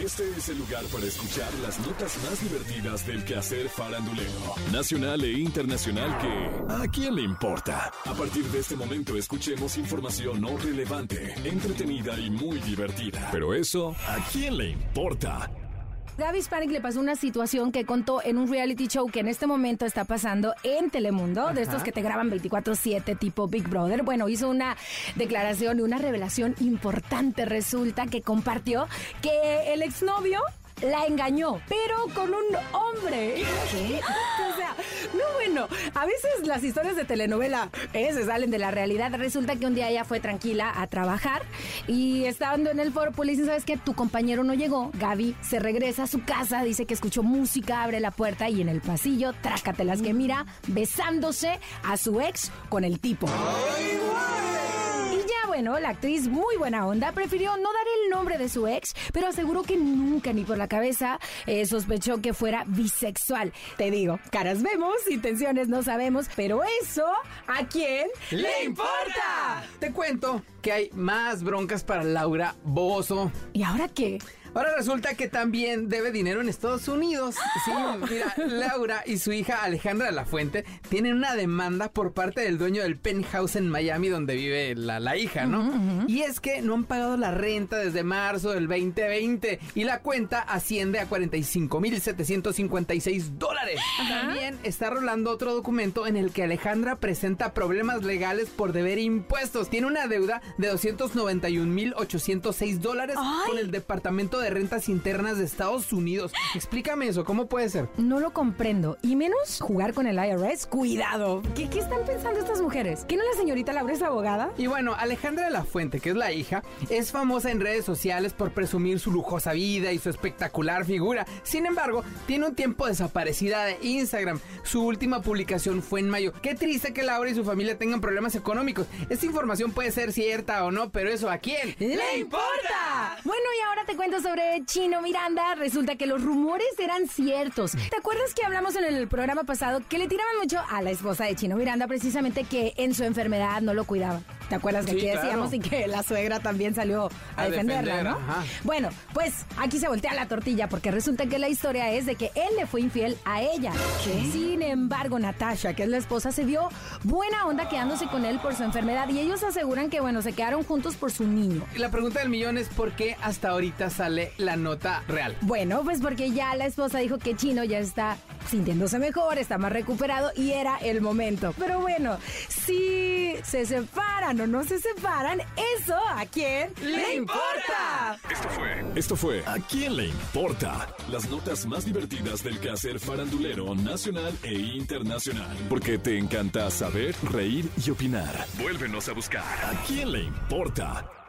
Este es el lugar para escuchar las notas más divertidas del quehacer farandulero, nacional e internacional que ¿a quién le importa? A partir de este momento escuchemos información no relevante, entretenida y muy divertida. Pero eso, ¿a quién le importa? Gaby Spanik le pasó una situación que contó en un reality show que en este momento está pasando en Telemundo, de estos que te graban 24/7 tipo Big Brother. Bueno, hizo una declaración y una revelación importante. Resulta que compartió que el exnovio la engañó, pero con un hombre. ¿Qué? O sea, no bueno, a veces las historias de telenovela eh, se salen de la realidad. Resulta que un día ella fue tranquila a trabajar y estando en el foro, pues le dicen, ¿sabes qué? Tu compañero no llegó. Gaby se regresa a su casa, dice que escuchó música, abre la puerta y en el pasillo, trácatelas que mira, besándose a su ex con el tipo. Y ya bueno, la actriz muy buena onda prefirió no dar el nombre de su ex, pero aseguró que nunca ni por la cabeza eh, sospechó que fuera bisexual. Te digo, caras vemos, intenciones no sabemos, pero eso, ¿a quién le importa? Te cuento que hay más broncas para Laura Bozo. ¿Y ahora qué? Ahora resulta que también debe dinero en Estados Unidos. Sí, mira, Laura y su hija Alejandra de la Fuente tienen una demanda por parte del dueño del penthouse en Miami donde vive la, la hija, ¿no? Y es que no han pagado la renta desde marzo del 2020 y la cuenta asciende a 45.756 dólares. También está rolando otro documento en el que Alejandra presenta problemas legales por deber impuestos. Tiene una deuda de 291.806 dólares con el Departamento de Rentas Internas de Estados Unidos. Explícame eso, ¿cómo puede ser? No lo comprendo. Y menos jugar con el IRS. Cuidado. ¿Qué, qué están pensando estas mujeres? ¿Que no la señorita Laura es abogada? Y bueno, Alejandra de la Fuente, que es la hija, es famosa en redes sociales por presumir su lujosa vida y su espectacular figura. Sin embargo, tiene un tiempo desaparecida de Instagram. Su última publicación fue en mayo. Qué triste que Laura y su familia tengan problemas económicos. Esta información puede ser cierta o no, pero eso a quién ¡Le importa! Bueno, y ahora te cuento sobre Chino Miranda. Resulta que los rumores eran ciertos. ¿Te acuerdas que hablamos en el programa pasado que le tiraban mucho a la esposa de Chino Miranda precisamente que en su enfermedad no lo cuidaba? ¿Te acuerdas que Sí, aquí claro. decíamos y que la suegra también salió a, A defenderla, defender, ¿no? ajá. Bueno, pues aquí se voltea la tortilla porque resulta que la historia es de que él le fue infiel a ella. Sin embargo, Natasha, que es la esposa, se vio buena onda quedándose con él por su enfermedad y ellos aseguran que, bueno, se quedaron juntos por su niño. La pregunta del millón es por qué hasta ahorita sale la nota real. Bueno, pues porque ya la esposa dijo que Chino ya está sintiéndose mejor, está más recuperado y era el momento. Pero bueno, si se separan o no se separan, eso a quién le importa. Esto fue. Esto fue ¿A quién le importa? Las notas más divertidas del quehacer farandulero nacional e internacional. Porque te encanta saber, reír y opinar. Vuélvenos a buscar. ¿A quién le importa?